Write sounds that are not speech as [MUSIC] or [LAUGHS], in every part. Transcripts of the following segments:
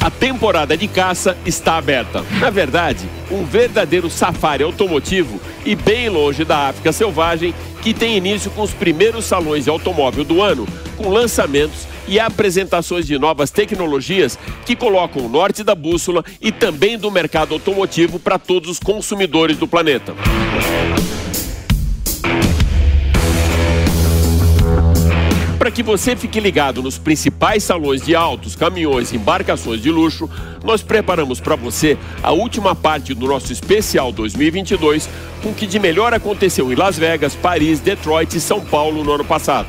A temporada de caça está aberta. Na verdade, um verdadeiro safari automotivo e bem longe da África selvagem que tem início com os primeiros salões de automóvel do ano, com lançamentos e apresentações de novas tecnologias que colocam o norte da bússola e também do mercado automotivo para todos os consumidores do planeta. Para que você fique ligado nos principais salões de autos, caminhões e embarcações de luxo, nós preparamos para você a última parte do nosso especial 2022 com o que de melhor aconteceu em Las Vegas, Paris, Detroit e São Paulo no ano passado.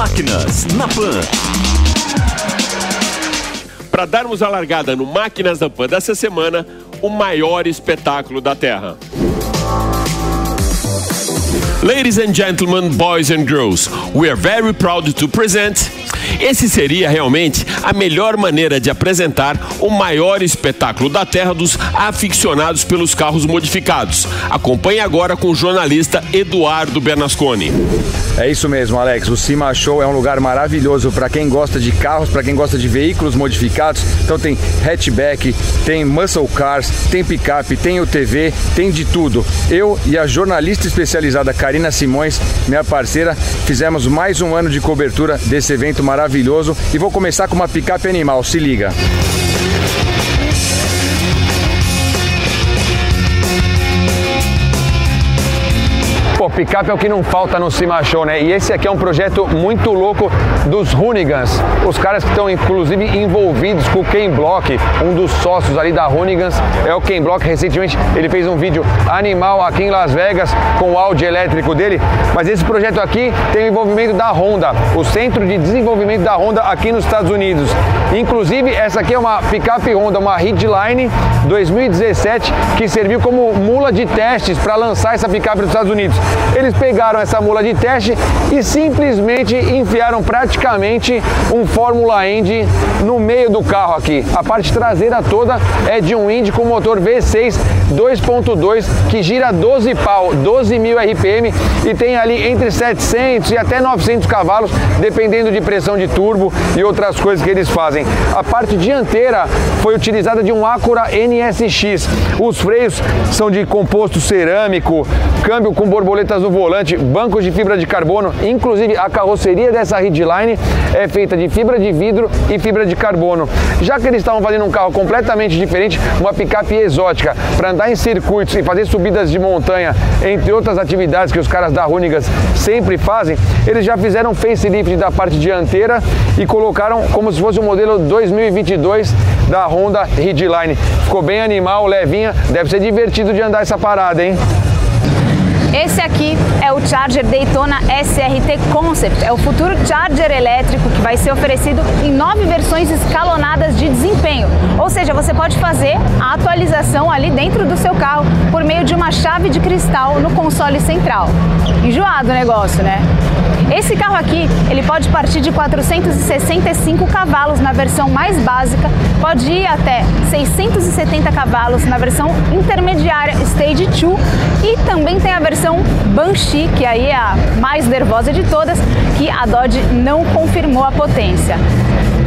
Máquinas na Pan. Para darmos a largada no Máquinas da Pan dessa semana, o maior espetáculo da Terra. Ladies and gentlemen, boys and girls, we are very proud to present esse seria realmente a melhor maneira de apresentar o maior espetáculo da Terra dos aficionados pelos carros modificados. Acompanhe agora com o jornalista Eduardo Bernasconi. É isso mesmo, Alex. O Cima Show é um lugar maravilhoso para quem gosta de carros, para quem gosta de veículos modificados. Então tem hatchback, tem muscle cars, tem picape, tem UTV, tem de tudo. Eu e a jornalista especializada Karina Simões, minha parceira, fizemos mais um ano de cobertura desse evento maravilhoso e vou começar com uma picape animal. Se liga. Picape é o que não falta no Cima Show, né? E esse aqui é um projeto muito louco dos Hunigans. Os caras que estão, inclusive, envolvidos com o Ken Block, um dos sócios ali da Hunigans, é o Ken Block. Recentemente ele fez um vídeo animal aqui em Las Vegas com o áudio elétrico dele. Mas esse projeto aqui tem o envolvimento da Honda, o Centro de Desenvolvimento da Honda aqui nos Estados Unidos. Inclusive, essa aqui é uma picape Honda, uma Ridgeline 2017, que serviu como mula de testes para lançar essa picape nos Estados Unidos. Eles pegaram essa mula de teste e simplesmente enfiaram praticamente um Fórmula Indy no meio do carro aqui. A parte traseira toda é de um Indy com motor V6 2.2 que gira 12 pau, 12 mil RPM e tem ali entre 700 e até 900 cavalos, dependendo de pressão de turbo e outras coisas que eles fazem. A parte dianteira foi utilizada de um Acura NSX. Os freios são de composto cerâmico, câmbio com borboletas no volante, bancos de fibra de carbono, inclusive a carroceria dessa Ridgeline é feita de fibra de vidro e fibra de carbono. Já que eles estavam fazendo um carro completamente diferente, uma picape exótica, para andar em circuitos e fazer subidas de montanha, entre outras atividades que os caras da Runigas sempre fazem, eles já fizeram facelift da parte dianteira e colocaram como se fosse o modelo 2022 da Honda Ridgeline. Ficou bem animal, levinha, deve ser divertido de andar essa parada, hein? Esse aqui é o Charger Daytona SRT Concept, é o futuro Charger elétrico que vai ser oferecido em nove versões escalonadas de desempenho. Ou seja, você pode fazer a atualização ali dentro do seu carro por meio de uma chave de cristal no console central. Enjoado o negócio, né? Esse carro aqui, ele pode partir de 465 cavalos na versão mais básica, pode ir até 670 cavalos na versão intermediária Stage 2 e também tem a versão Banshee, que aí é a mais nervosa de todas, que a Dodge não confirmou a potência.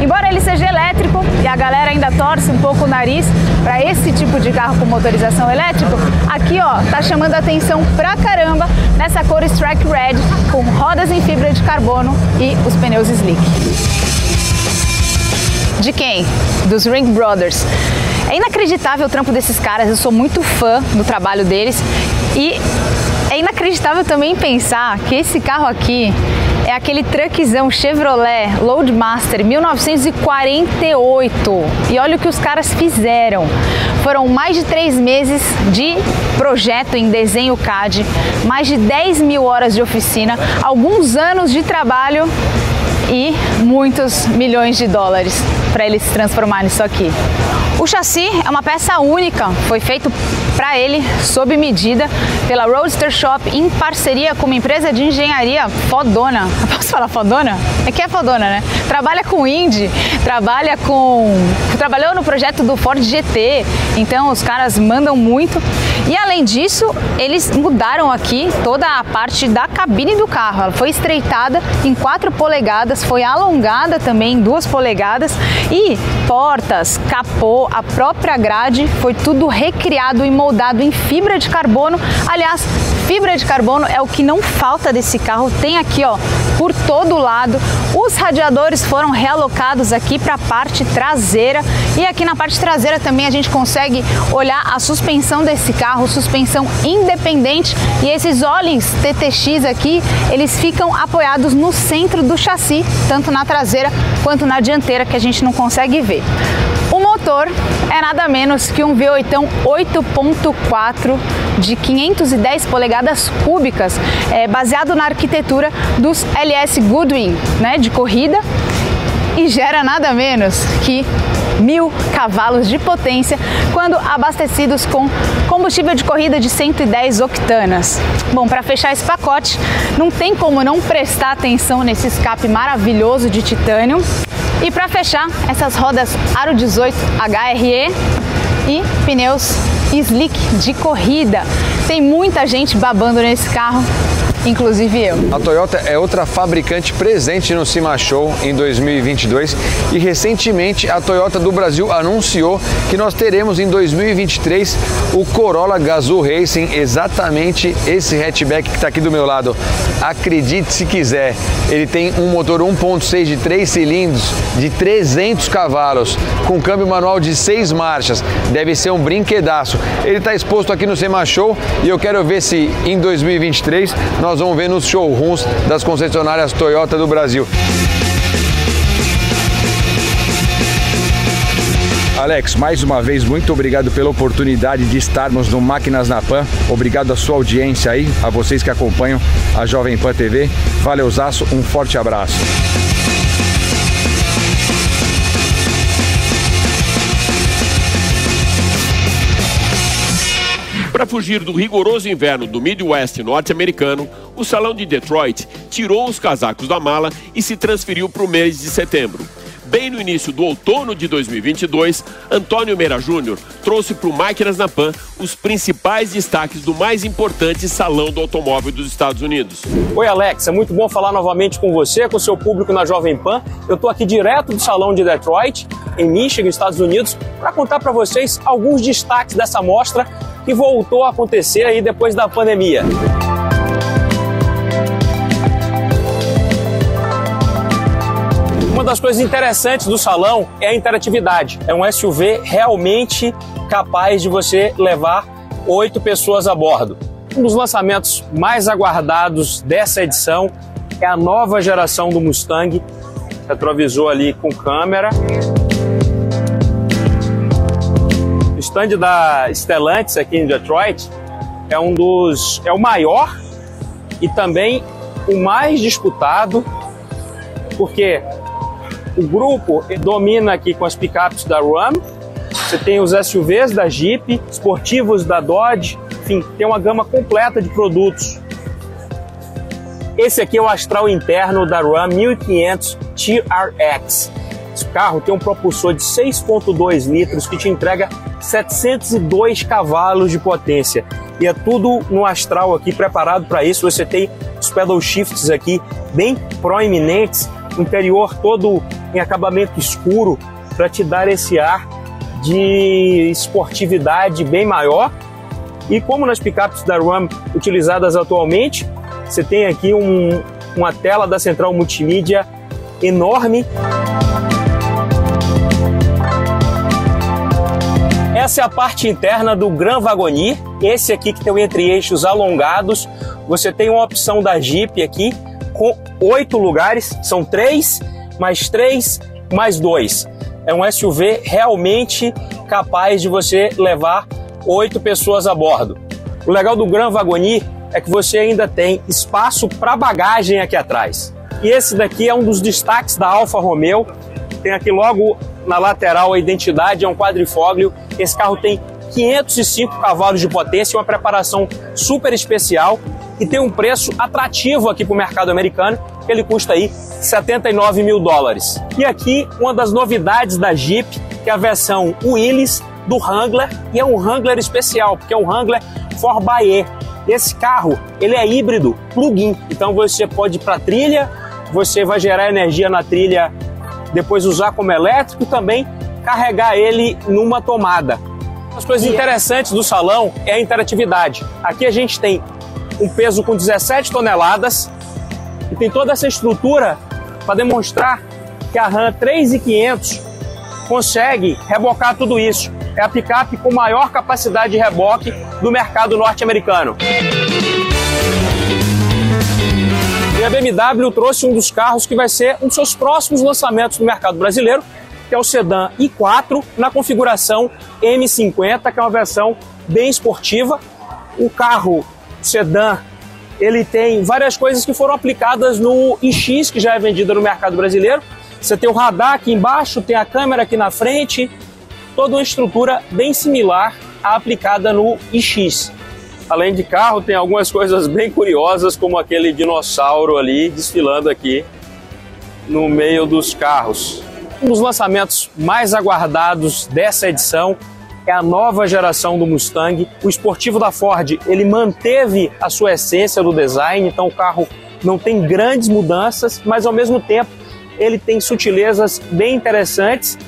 Embora ele seja elétrico e a galera ainda torce um pouco o nariz para esse tipo de carro com motorização elétrica, aqui ó, tá chamando atenção pra caramba nessa cor Strike Red com rodas em fibra de carbono e os pneus slick. De quem? Dos Ring Brothers. É inacreditável o trampo desses caras, eu sou muito fã do trabalho deles e é inacreditável também pensar que esse carro aqui aquele truckzão Chevrolet Loadmaster 1948. E olha o que os caras fizeram. Foram mais de três meses de projeto em desenho CAD, mais de 10 mil horas de oficina, alguns anos de trabalho e muitos milhões de dólares para eles se transformarem nisso aqui. O chassi é uma peça única, foi feito para ele sob medida pela Roadster Shop em parceria com uma empresa de engenharia fodona. [LAUGHS] Posso falar fodona? É que é fodona, né? Trabalha com Indy, trabalha com. trabalhou no projeto do Ford GT, então os caras mandam muito. E além disso, eles mudaram aqui toda a parte da cabine do carro. Ela foi estreitada em 4 polegadas, foi alongada também em 2 polegadas e portas, capô, a própria grade foi tudo recriado e moldado em fibra de carbono. Aliás, fibra de carbono é o que não falta desse carro. Tem aqui, ó, por todo lado. Os radiadores foram realocados aqui para a parte traseira e aqui na parte traseira também a gente consegue olhar a suspensão desse carro, suspensão independente e esses Olins TTX aqui, eles ficam apoiados no centro do chassi, tanto na traseira quanto na dianteira que a gente não consegue ver. Motor é nada menos que um V8 8.4 de 510 polegadas cúbicas, é, baseado na arquitetura dos LS Goodwin, né, de corrida, e gera nada menos que mil cavalos de potência quando abastecidos com combustível de corrida de 110 octanas. Bom, para fechar esse pacote, não tem como não prestar atenção nesse escape maravilhoso de titânio. E para fechar, essas rodas Aro 18 HRE e pneus slick de corrida. Tem muita gente babando nesse carro inclusive eu. A Toyota é outra fabricante presente no Cima Show em 2022 e recentemente a Toyota do Brasil anunciou que nós teremos em 2023 o Corolla Gazoo Racing, exatamente esse hatchback que está aqui do meu lado. Acredite se quiser, ele tem um motor 1.6 de 3 cilindros de 300 cavalos, com câmbio manual de 6 marchas. Deve ser um brinquedaço. Ele está exposto aqui no Sema Show e eu quero ver se em 2023 nós vamos ver nos showrooms das concessionárias Toyota do Brasil. Alex, mais uma vez, muito obrigado pela oportunidade de estarmos no Máquinas na Pan. Obrigado à sua audiência aí, a vocês que acompanham a Jovem Pan TV. Valeuzaço, um forte abraço. Para fugir do rigoroso inverno do Midwest norte-americano, o Salão de Detroit tirou os casacos da mala e se transferiu para o mês de setembro. Bem no início do outono de 2022, Antônio Meira Júnior trouxe para o Máquinas na Pan os principais destaques do mais importante salão do automóvel dos Estados Unidos. Oi, Alex, é muito bom falar novamente com você, com seu público na Jovem Pan. Eu estou aqui direto do salão de Detroit, em Michigan, Estados Unidos, para contar para vocês alguns destaques dessa mostra que voltou a acontecer aí depois da pandemia. Uma das coisas interessantes do salão é a interatividade. É um SUV realmente capaz de você levar oito pessoas a bordo. Um dos lançamentos mais aguardados dessa edição é a nova geração do Mustang, retrovisor ali com câmera. O stand da Stellantis aqui em Detroit é um dos é o maior e também o mais disputado, porque o grupo domina aqui com as picapes da Ram, você tem os SUVs da Jeep, esportivos da Dodge, enfim, tem uma gama completa de produtos. Esse aqui é o astral interno da Ram 1500 TRX. Esse carro tem um propulsor de 6.2 litros que te entrega 702 cavalos de potência. E é tudo no astral aqui preparado para isso. Você tem os pedal shifts aqui bem proeminentes, interior todo em acabamento escuro para te dar esse ar de esportividade bem maior. E como nas picapes da Ram utilizadas atualmente, você tem aqui um, uma tela da central multimídia enorme. Essa é a parte interna do Gran Wagoneer. Esse aqui que tem o entre-eixos alongados. Você tem uma opção da Jeep aqui com oito lugares. São três, mais três, mais dois. É um SUV realmente capaz de você levar oito pessoas a bordo. O legal do Gran Wagoneer é que você ainda tem espaço para bagagem aqui atrás. E esse daqui é um dos destaques da Alfa Romeo. Tem aqui logo na lateral a identidade, é um quadrifóglio. Esse carro tem 505 cavalos de potência, uma preparação super especial e tem um preço atrativo aqui para o mercado americano, que ele custa aí 79 mil dólares. E aqui uma das novidades da Jeep, que é a versão Willys do Wrangler, e é um Wrangler especial, porque é um Wrangler 4xE. Esse carro, ele é híbrido, plug-in, então você pode ir para trilha, você vai gerar energia na trilha, depois usar como elétrico e também carregar ele numa tomada. As coisas interessantes do salão é a interatividade. Aqui a gente tem um peso com 17 toneladas e tem toda essa estrutura para demonstrar que a RAM 3500 consegue rebocar tudo isso. É a picape com maior capacidade de reboque do mercado norte-americano. E a BMW trouxe um dos carros que vai ser um dos seus próximos lançamentos no mercado brasileiro, que é o sedã i4 na configuração M50, que é uma versão bem esportiva. O carro sedã ele tem várias coisas que foram aplicadas no iX, que já é vendido no mercado brasileiro. Você tem o radar aqui embaixo, tem a câmera aqui na frente, toda uma estrutura bem similar à aplicada no iX. Além de carro, tem algumas coisas bem curiosas, como aquele dinossauro ali desfilando aqui no meio dos carros. Um dos lançamentos mais aguardados dessa edição é a nova geração do Mustang. O esportivo da Ford, ele manteve a sua essência do design, então o carro não tem grandes mudanças, mas ao mesmo tempo ele tem sutilezas bem interessantes.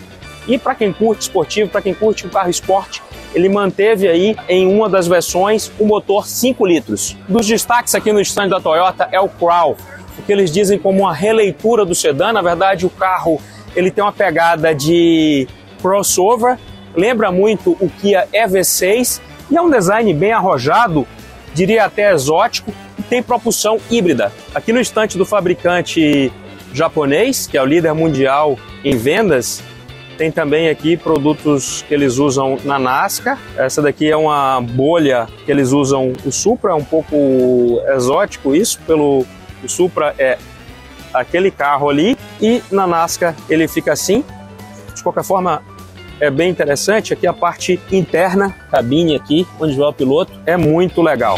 E para quem curte esportivo, para quem curte um carro esporte, ele manteve aí em uma das versões o motor 5 litros. Dos destaques aqui no stand da Toyota é o Crown, o que eles dizem como uma releitura do sedã. Na verdade, o carro ele tem uma pegada de crossover, lembra muito o Kia EV6 e é um design bem arrojado, diria até exótico, e tem propulsão híbrida. Aqui no estante do fabricante japonês, que é o líder mundial em vendas, tem também aqui produtos que eles usam na NASCAR. Essa daqui é uma bolha que eles usam o Supra, é um pouco exótico isso, pelo o Supra é aquele carro ali e na NASCAR ele fica assim. De qualquer forma, é bem interessante. Aqui a parte interna, cabine aqui, onde vai o piloto, é muito legal.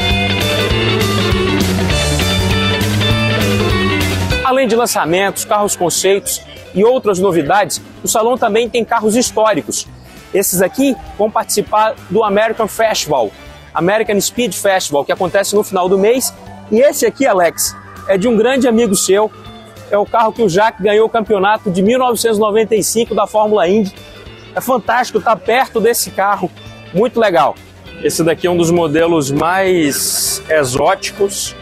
Além de lançamentos, carros conceitos e outras novidades, o salão também tem carros históricos. Esses aqui vão participar do American Festival, American Speed Festival, que acontece no final do mês. E esse aqui, Alex, é de um grande amigo seu. É o carro que o Jacques ganhou o campeonato de 1995 da Fórmula Indy. É fantástico estar perto desse carro, muito legal. Esse daqui é um dos modelos mais exóticos,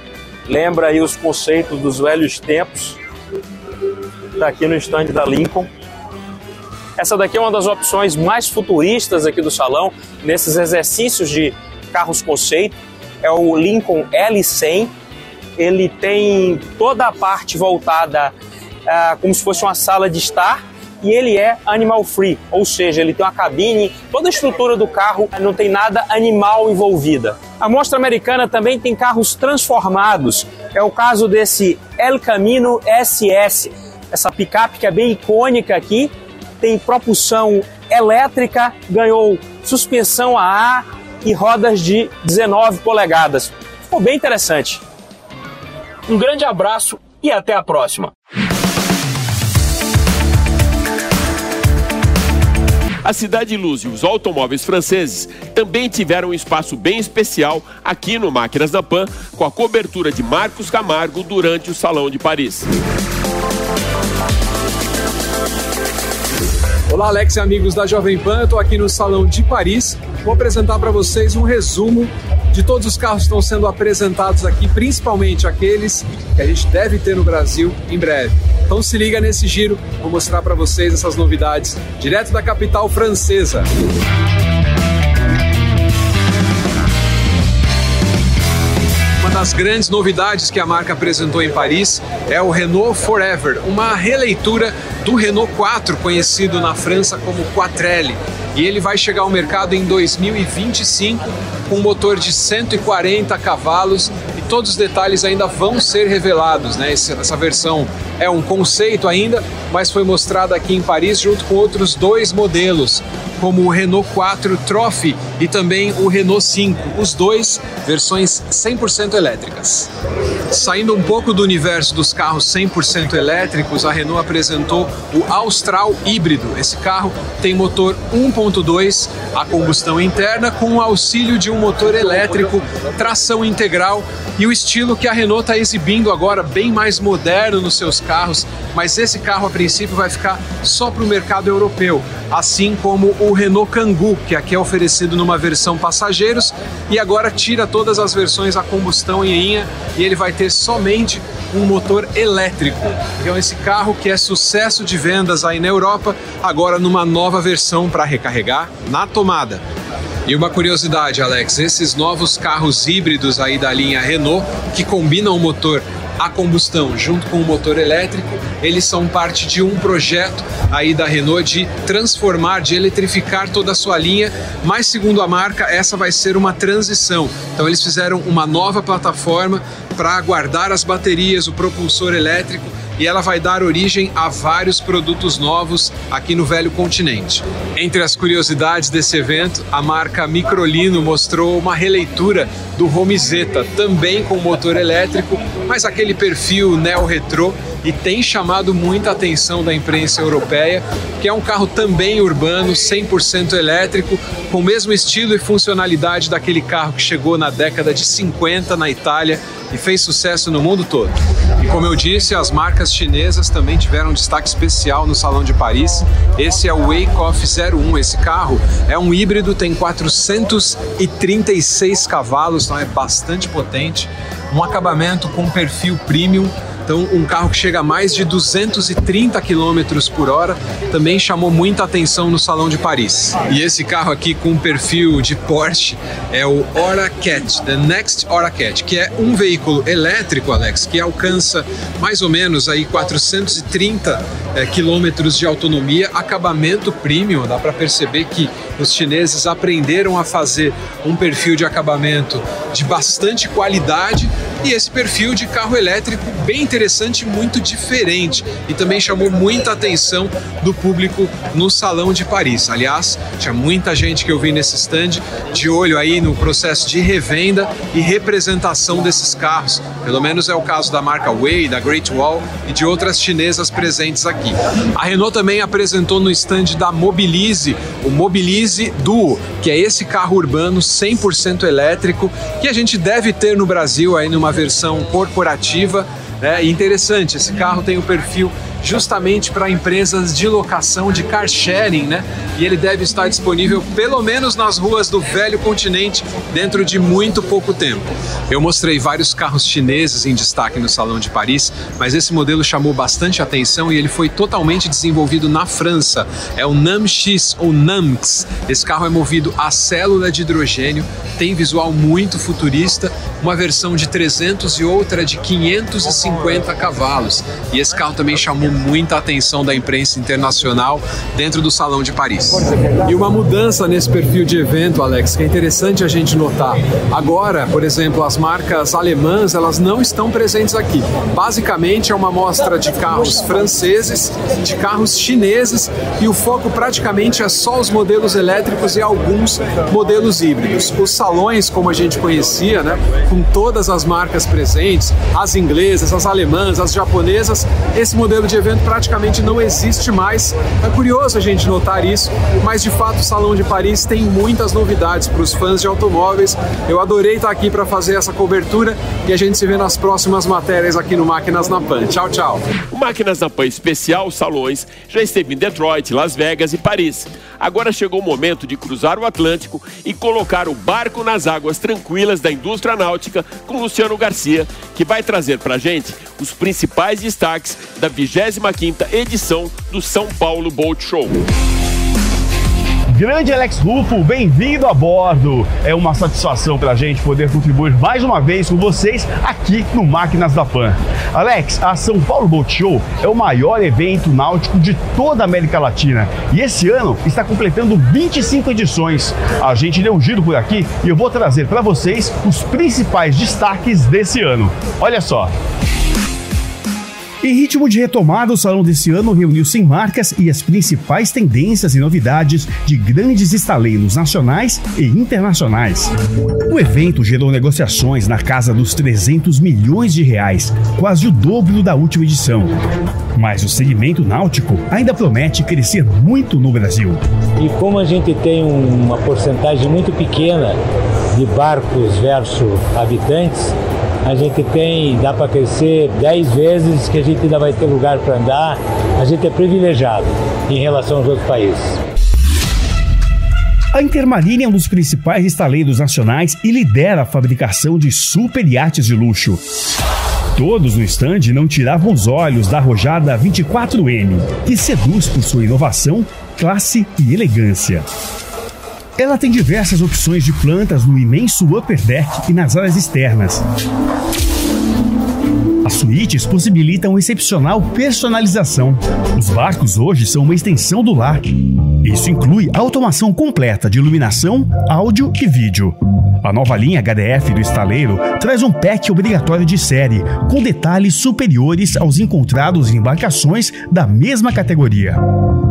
lembra aí os conceitos dos velhos tempos. Está aqui no stand da Lincoln. Essa daqui é uma das opções mais futuristas aqui do salão, nesses exercícios de carros conceito. É o Lincoln L100. Ele tem toda a parte voltada ah, como se fosse uma sala de estar e ele é animal free, ou seja, ele tem uma cabine, toda a estrutura do carro não tem nada animal envolvida. A mostra americana também tem carros transformados. É o caso desse El Camino SS, essa picape que é bem icônica aqui, tem propulsão elétrica, ganhou suspensão a ar e rodas de 19 polegadas. Ficou bem interessante. Um grande abraço e até a próxima. A Cidade Luz e os automóveis franceses também tiveram um espaço bem especial aqui no Máquinas da Pan, com a cobertura de Marcos Camargo durante o Salão de Paris. Olá, Alex e amigos da Jovem Pan. Estou aqui no Salão de Paris. Vou apresentar para vocês um resumo de todos os carros que estão sendo apresentados aqui, principalmente aqueles que a gente deve ter no Brasil em breve. Então se liga nesse giro, vou mostrar para vocês essas novidades direto da capital francesa. das grandes novidades que a marca apresentou em Paris é o Renault Forever, uma releitura do Renault 4, conhecido na França como Quattrelle. E ele vai chegar ao mercado em 2025 com um motor de 140 cavalos e todos os detalhes ainda vão ser revelados. Né? Essa versão é um conceito ainda, mas foi mostrada aqui em Paris junto com outros dois modelos, como o Renault 4 Trophy e também o Renault 5, os dois versões 100% elétricas. Saindo um pouco do universo dos carros 100% elétricos, a Renault apresentou o Austral híbrido. Esse carro tem motor 1.2 a combustão interna com o auxílio de um motor elétrico, tração integral e o estilo que a Renault está exibindo agora bem mais moderno nos seus carros, mas esse carro a princípio vai ficar só para o mercado europeu, assim como o Renault Kangoo, que aqui é oferecido numa versão passageiros e agora tira todas as versões a combustão em linha e ele vai ter somente um motor elétrico. Então esse carro que é sucesso de vendas aí na Europa, agora numa nova versão para recarregar na tomada. E uma curiosidade, Alex, esses novos carros híbridos aí da linha Renault que combinam o motor a combustão junto com o motor elétrico, eles são parte de um projeto aí da Renault de transformar, de eletrificar toda a sua linha, mas segundo a marca, essa vai ser uma transição. Então eles fizeram uma nova plataforma para guardar as baterias, o propulsor elétrico e ela vai dar origem a vários produtos novos aqui no velho continente. Entre as curiosidades desse evento, a marca Microlino mostrou uma releitura do Romizeta, também com motor elétrico, mas aquele perfil neo-retrô e tem chamado muita atenção da imprensa europeia, que é um carro também urbano, 100% elétrico, com o mesmo estilo e funcionalidade daquele carro que chegou na década de 50 na Itália e fez sucesso no mundo todo. E como eu disse, as marcas chinesas também tiveram um destaque especial no Salão de Paris. Esse é o Wake Off 01. Esse carro é um híbrido, tem 436 cavalos, então é bastante potente. Um acabamento com perfil premium então, um carro que chega a mais de 230 km por hora também chamou muita atenção no Salão de Paris. E esse carro aqui com perfil de Porsche é o Oracat, The Next Oracat, que é um veículo elétrico, Alex, que alcança mais ou menos aí 430 é, quilômetros de autonomia, acabamento premium. Dá para perceber que os chineses aprenderam a fazer um perfil de acabamento de bastante qualidade e esse perfil de carro elétrico bem interessante, muito diferente e também chamou muita atenção do público no Salão de Paris. Aliás, tinha muita gente que eu vi nesse stand de olho aí no processo de revenda e representação desses carros. Pelo menos é o caso da marca Way, da Great Wall e de outras chinesas presentes aqui. A Renault também apresentou no stand da Mobilize o Mobilize Duo, que é esse carro urbano 100% elétrico que a gente deve ter no Brasil aí numa versão corporativa. É interessante, esse carro tem o perfil justamente para empresas de locação de car sharing, né? E ele deve estar disponível pelo menos nas ruas do velho continente dentro de muito pouco tempo. Eu mostrei vários carros chineses em destaque no Salão de Paris, mas esse modelo chamou bastante atenção e ele foi totalmente desenvolvido na França. É o NAM X ou NAMX. Esse carro é movido a célula de hidrogênio, tem visual muito futurista, uma versão de 300 e outra de 550 cavalos. E esse carro também chamou muita atenção da imprensa internacional dentro do Salão de Paris. E uma mudança nesse perfil de evento, Alex, que é interessante a gente notar. Agora, por exemplo, as marcas alemãs, elas não estão presentes aqui. Basicamente é uma mostra de carros franceses, de carros chineses e o foco praticamente é só os modelos elétricos e alguns modelos híbridos. Os salões, como a gente conhecia, né, com todas as marcas presentes, as inglesas, as alemãs, as japonesas, esse modelo de evento praticamente não existe mais. É curioso a gente notar isso, mas de fato o Salão de Paris tem muitas novidades para os fãs de automóveis. Eu adorei estar aqui para fazer essa cobertura e a gente se vê nas próximas matérias aqui no Máquinas na Pan. Tchau, tchau. O Máquinas na Pan especial Salões já esteve em Detroit, Las Vegas e Paris. Agora chegou o momento de cruzar o Atlântico e colocar o barco nas águas tranquilas da indústria náutica com Luciano Garcia, que vai trazer para gente os principais destaques da 25ª edição do São Paulo Boat Show. Grande Alex Rufo, bem-vindo a bordo. É uma satisfação para a gente poder contribuir mais uma vez com vocês aqui no Máquinas da Pan. Alex, a São Paulo Boat Show é o maior evento náutico de toda a América Latina e esse ano está completando 25 edições. A gente deu um giro por aqui e eu vou trazer para vocês os principais destaques desse ano. Olha só. Em ritmo de retomada, o salão desse ano reuniu-se em marcas e as principais tendências e novidades de grandes estaleiros nacionais e internacionais. O evento gerou negociações na casa dos 300 milhões de reais, quase o dobro da última edição. Mas o segmento náutico ainda promete crescer muito no Brasil. E como a gente tem uma porcentagem muito pequena de barcos versus habitantes, a gente tem, dá para crescer 10 vezes que a gente ainda vai ter lugar para andar. A gente é privilegiado em relação aos outros países. A Intermarine é um dos principais estaleiros nacionais e lidera a fabricação de super iates de luxo. Todos no estande não tiravam os olhos da arrojada 24M, que seduz por sua inovação, classe e elegância. Ela tem diversas opções de plantas no imenso upper deck e nas áreas externas. As suítes possibilitam excepcional personalização. Os barcos hoje são uma extensão do lar. Isso inclui automação completa de iluminação, áudio e vídeo. A nova linha HDF do estaleiro traz um pack obrigatório de série, com detalhes superiores aos encontrados em embarcações da mesma categoria.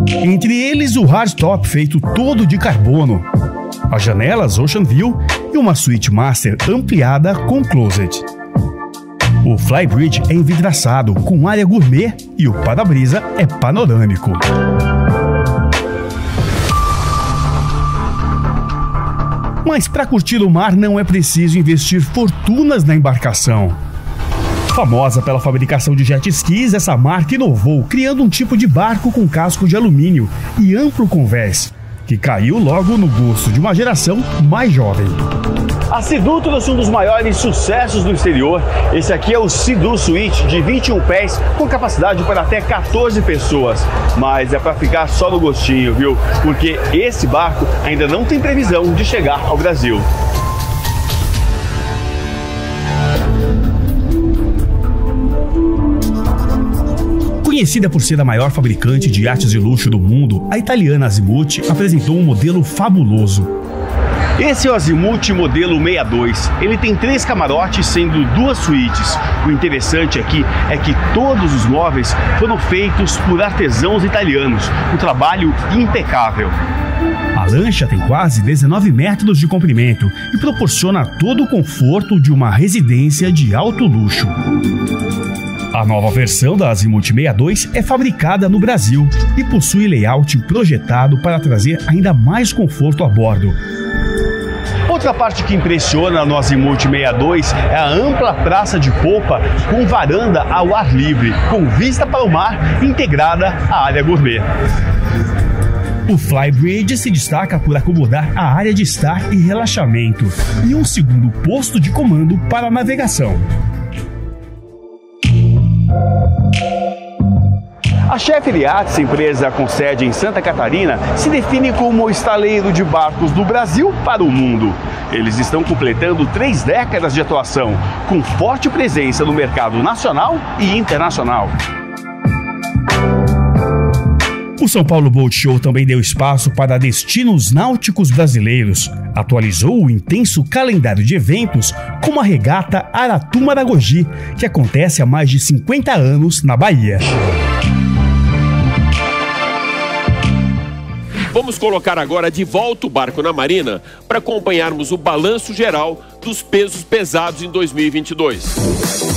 Entre eles, o hardtop feito todo de carbono, as janelas Ocean View e uma suíte master ampliada com closet. O Flybridge é envidraçado com área gourmet e o para-brisa é panorâmico. Mas para curtir o mar não é preciso investir fortunas na embarcação. Famosa pela fabricação de jet skis, essa marca inovou, criando um tipo de barco com casco de alumínio e amplo convés, que caiu logo no gosto de uma geração mais jovem. A Sidu trouxe um dos maiores sucessos do exterior. Esse aqui é o Sidu Suite de 21 pés, com capacidade para até 14 pessoas. Mas é para ficar só no gostinho, viu? Porque esse barco ainda não tem previsão de chegar ao Brasil. Conhecida por ser a maior fabricante de iates de luxo do mundo, a italiana Azimuth apresentou um modelo fabuloso. Esse é o Azimuth modelo 62. Ele tem três camarotes, sendo duas suítes. O interessante aqui é que todos os móveis foram feitos por artesãos italianos. Um trabalho impecável. A lancha tem quase 19 metros de comprimento e proporciona todo o conforto de uma residência de alto luxo. A nova versão da Azimuth 62 é fabricada no Brasil e possui layout projetado para trazer ainda mais conforto a bordo. Outra parte que impressiona no Azimuth 62 é a ampla praça de polpa com varanda ao ar livre, com vista para o mar integrada à área gourmet. O Flybridge se destaca por acomodar a área de estar e relaxamento e um segundo posto de comando para navegação. A Chef Yachts, empresa com sede em Santa Catarina, se define como o estaleiro de barcos do Brasil para o mundo. Eles estão completando três décadas de atuação, com forte presença no mercado nacional e internacional. O São Paulo Boat Show também deu espaço para destinos náuticos brasileiros. Atualizou o intenso calendário de eventos, como a regata Aratu Maragogi, que acontece há mais de 50 anos na Bahia. Vamos colocar agora de volta o barco na marina para acompanharmos o balanço geral dos pesos pesados em 2022.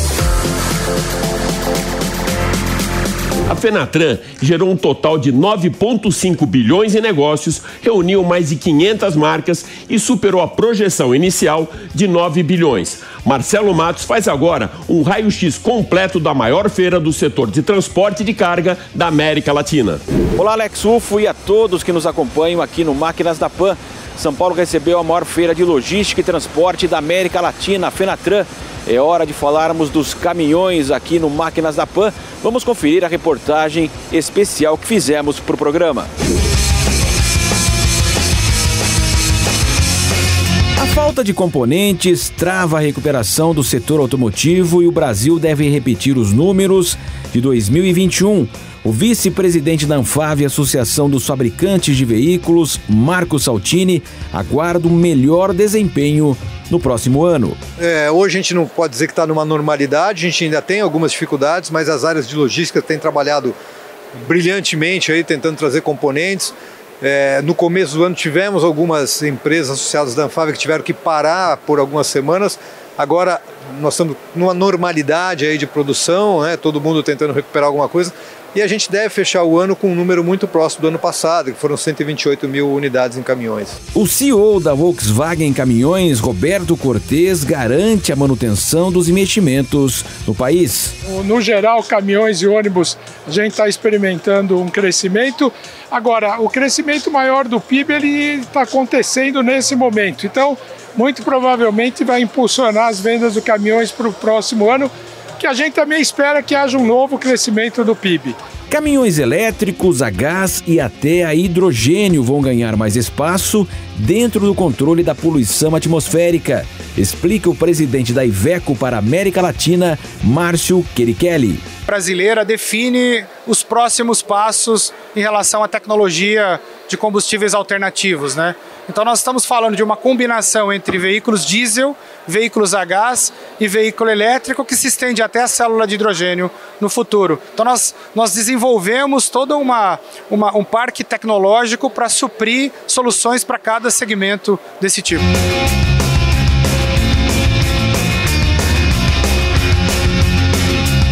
A Fenatran gerou um total de 9,5 bilhões em negócios, reuniu mais de 500 marcas e superou a projeção inicial de 9 bilhões. Marcelo Matos faz agora um raio-x completo da maior feira do setor de transporte de carga da América Latina. Olá, Alex Ufo e a todos que nos acompanham aqui no Máquinas da Pan. São Paulo recebeu a maior feira de logística e transporte da América Latina, a Fenatran. É hora de falarmos dos caminhões aqui no Máquinas da Pan. Vamos conferir a reportagem especial que fizemos para o programa. A falta de componentes trava a recuperação do setor automotivo e o Brasil deve repetir os números de 2021. O vice-presidente da Anfave, Associação dos Fabricantes de Veículos, Marco Saltini, aguarda um melhor desempenho no próximo ano. É, hoje a gente não pode dizer que está numa normalidade, a gente ainda tem algumas dificuldades, mas as áreas de logística têm trabalhado brilhantemente aí, tentando trazer componentes. É, no começo do ano tivemos algumas empresas associadas da Anfave que tiveram que parar por algumas semanas. Agora nós estamos numa normalidade aí de produção, né? todo mundo tentando recuperar alguma coisa. E a gente deve fechar o ano com um número muito próximo do ano passado, que foram 128 mil unidades em caminhões. O CEO da Volkswagen Caminhões, Roberto Cortes, garante a manutenção dos investimentos no país. No geral, caminhões e ônibus, a gente está experimentando um crescimento. Agora, o crescimento maior do PIB ele está acontecendo nesse momento. Então, muito provavelmente vai impulsionar as vendas de caminhões para o próximo ano que a gente também espera que haja um novo crescimento do PIB. Caminhões elétricos, a gás e até a hidrogênio vão ganhar mais espaço dentro do controle da poluição atmosférica, explica o presidente da Iveco para a América Latina, Márcio Querichelli. Brasileira define os próximos passos em relação à tecnologia de combustíveis alternativos, né? Então nós estamos falando de uma combinação entre veículos diesel, veículos a gás e veículo elétrico que se estende até a célula de hidrogênio no futuro. Então nós, nós desenvolvemos todo uma, uma um parque tecnológico para suprir soluções para cada segmento desse tipo.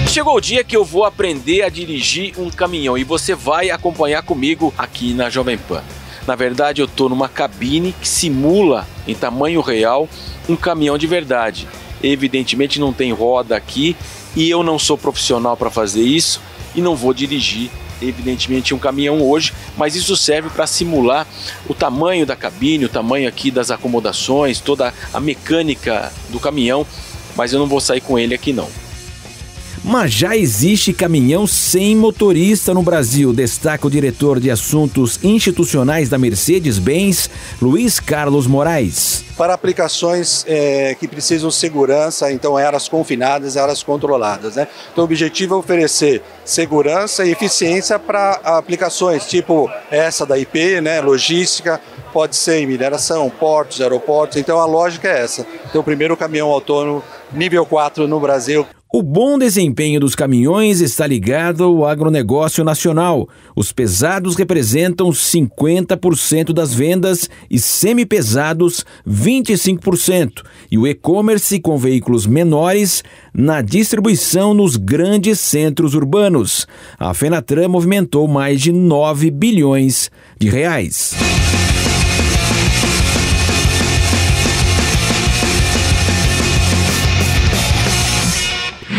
Chegou o dia que eu vou aprender a dirigir um caminhão e você vai acompanhar comigo aqui na Jovem Pan. Na verdade, eu estou numa cabine que simula em tamanho real um caminhão de verdade. Evidentemente não tem roda aqui e eu não sou profissional para fazer isso e não vou dirigir evidentemente um caminhão hoje, mas isso serve para simular o tamanho da cabine, o tamanho aqui das acomodações, toda a mecânica do caminhão, mas eu não vou sair com ele aqui não. Mas já existe caminhão sem motorista no Brasil, destaca o diretor de assuntos institucionais da Mercedes-Benz, Luiz Carlos Moraes. Para aplicações é, que precisam segurança, então áreas confinadas, áreas controladas. Né? Então o objetivo é oferecer segurança e eficiência para aplicações tipo essa da IP, né? logística, pode ser em mineração, portos, aeroportos. Então a lógica é essa. Então o primeiro caminhão autônomo nível 4 no Brasil. O bom desempenho dos caminhões está ligado ao agronegócio nacional. Os pesados representam 50% das vendas e semipesados 25%, e o e-commerce com veículos menores na distribuição nos grandes centros urbanos. A Fenatran movimentou mais de 9 bilhões de reais.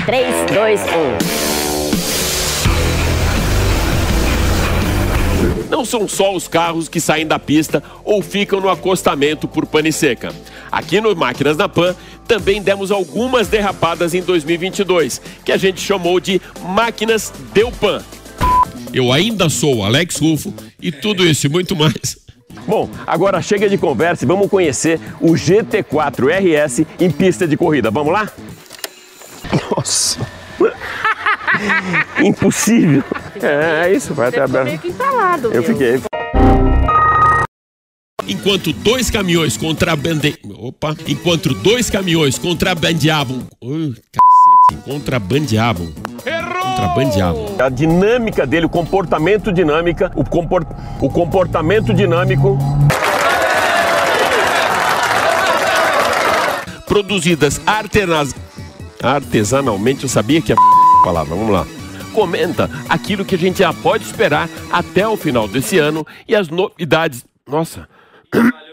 3, 2, 1. Não são só os carros que saem da pista ou ficam no acostamento por pane seca. Aqui no Máquinas na Pan também demos algumas derrapadas em 2022, que a gente chamou de Máquinas Deu Pan. Eu ainda sou o Alex Rufo e tudo isso e muito mais. Bom, agora chega de conversa e vamos conhecer o GT4 RS em pista de corrida. Vamos lá? Nossa. Impossível. É, é isso, vai até aberto. meio que entalado, Eu viu? fiquei. Enquanto dois caminhões contrabande... Opa! Enquanto dois caminhões contrabandeavam... Ui, cacete, contrabandeavam. Contrabandeavam. A dinâmica dele, o comportamento dinâmica, o, compor... o comportamento dinâmico... Produzidas artenas... artesanalmente, eu sabia que a [LAUGHS] palavra, vamos lá. comenta aquilo que a gente já pode esperar até o final desse ano e as novidades. Nossa. [COUGHS]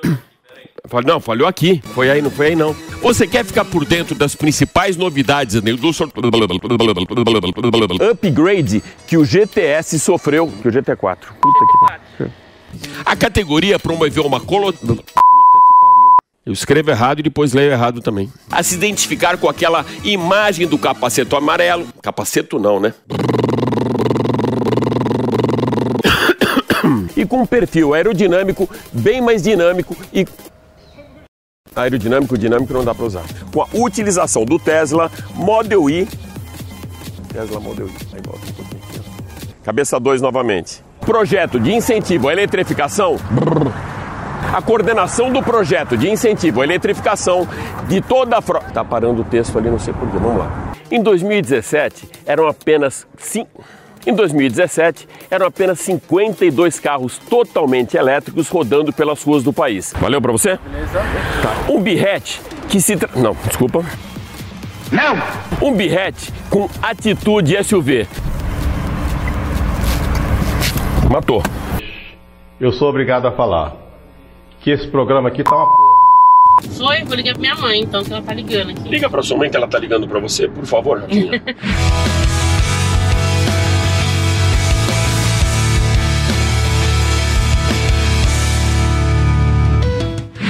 Não, falhou aqui. Foi aí, não foi aí não. Você quer ficar por dentro das principais novidades né, do [LAUGHS] upgrade que o GTS sofreu, que o GT4. Puta que A categoria promoveu uma colo... Eu escrevo errado e depois leio errado também. A se identificar com aquela imagem do capacete amarelo. Capacete não, né? [COUGHS] e com um perfil aerodinâmico bem mais dinâmico e aerodinâmico, dinâmico não dá para usar. Com a utilização do Tesla Model I. Tesla Model I. Aí volta um pouquinho. Cabeça 2 novamente. Projeto de incentivo à eletrificação. A coordenação do projeto de incentivo à eletrificação de toda a frota. Tá parando o texto ali, não sei porquê. Vamos lá. Em 2017, eram apenas 5. Em 2017, eram apenas 52 carros totalmente elétricos rodando pelas ruas do país. Valeu para você? Beleza. Tá. Um birrete que se... Tra... Não, desculpa. Não! Um birrete com atitude SUV. Matou. Eu sou obrigado a falar que esse programa aqui tá uma porra. Foi, vou ligar pra minha mãe, então, que ela tá ligando aqui. Liga pra sua mãe que ela tá ligando pra você, por favor, Rafinha. [LAUGHS]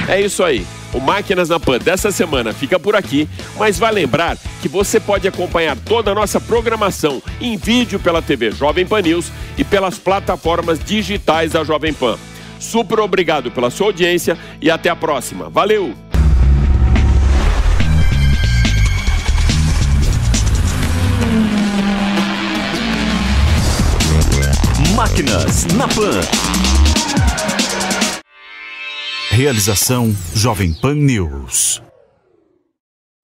É isso aí. O Máquinas na Pan dessa semana fica por aqui, mas vai lembrar que você pode acompanhar toda a nossa programação em vídeo pela TV Jovem Pan News e pelas plataformas digitais da Jovem Pan. Super obrigado pela sua audiência e até a próxima. Valeu! Máquinas na Pan. Realização Jovem Pan News.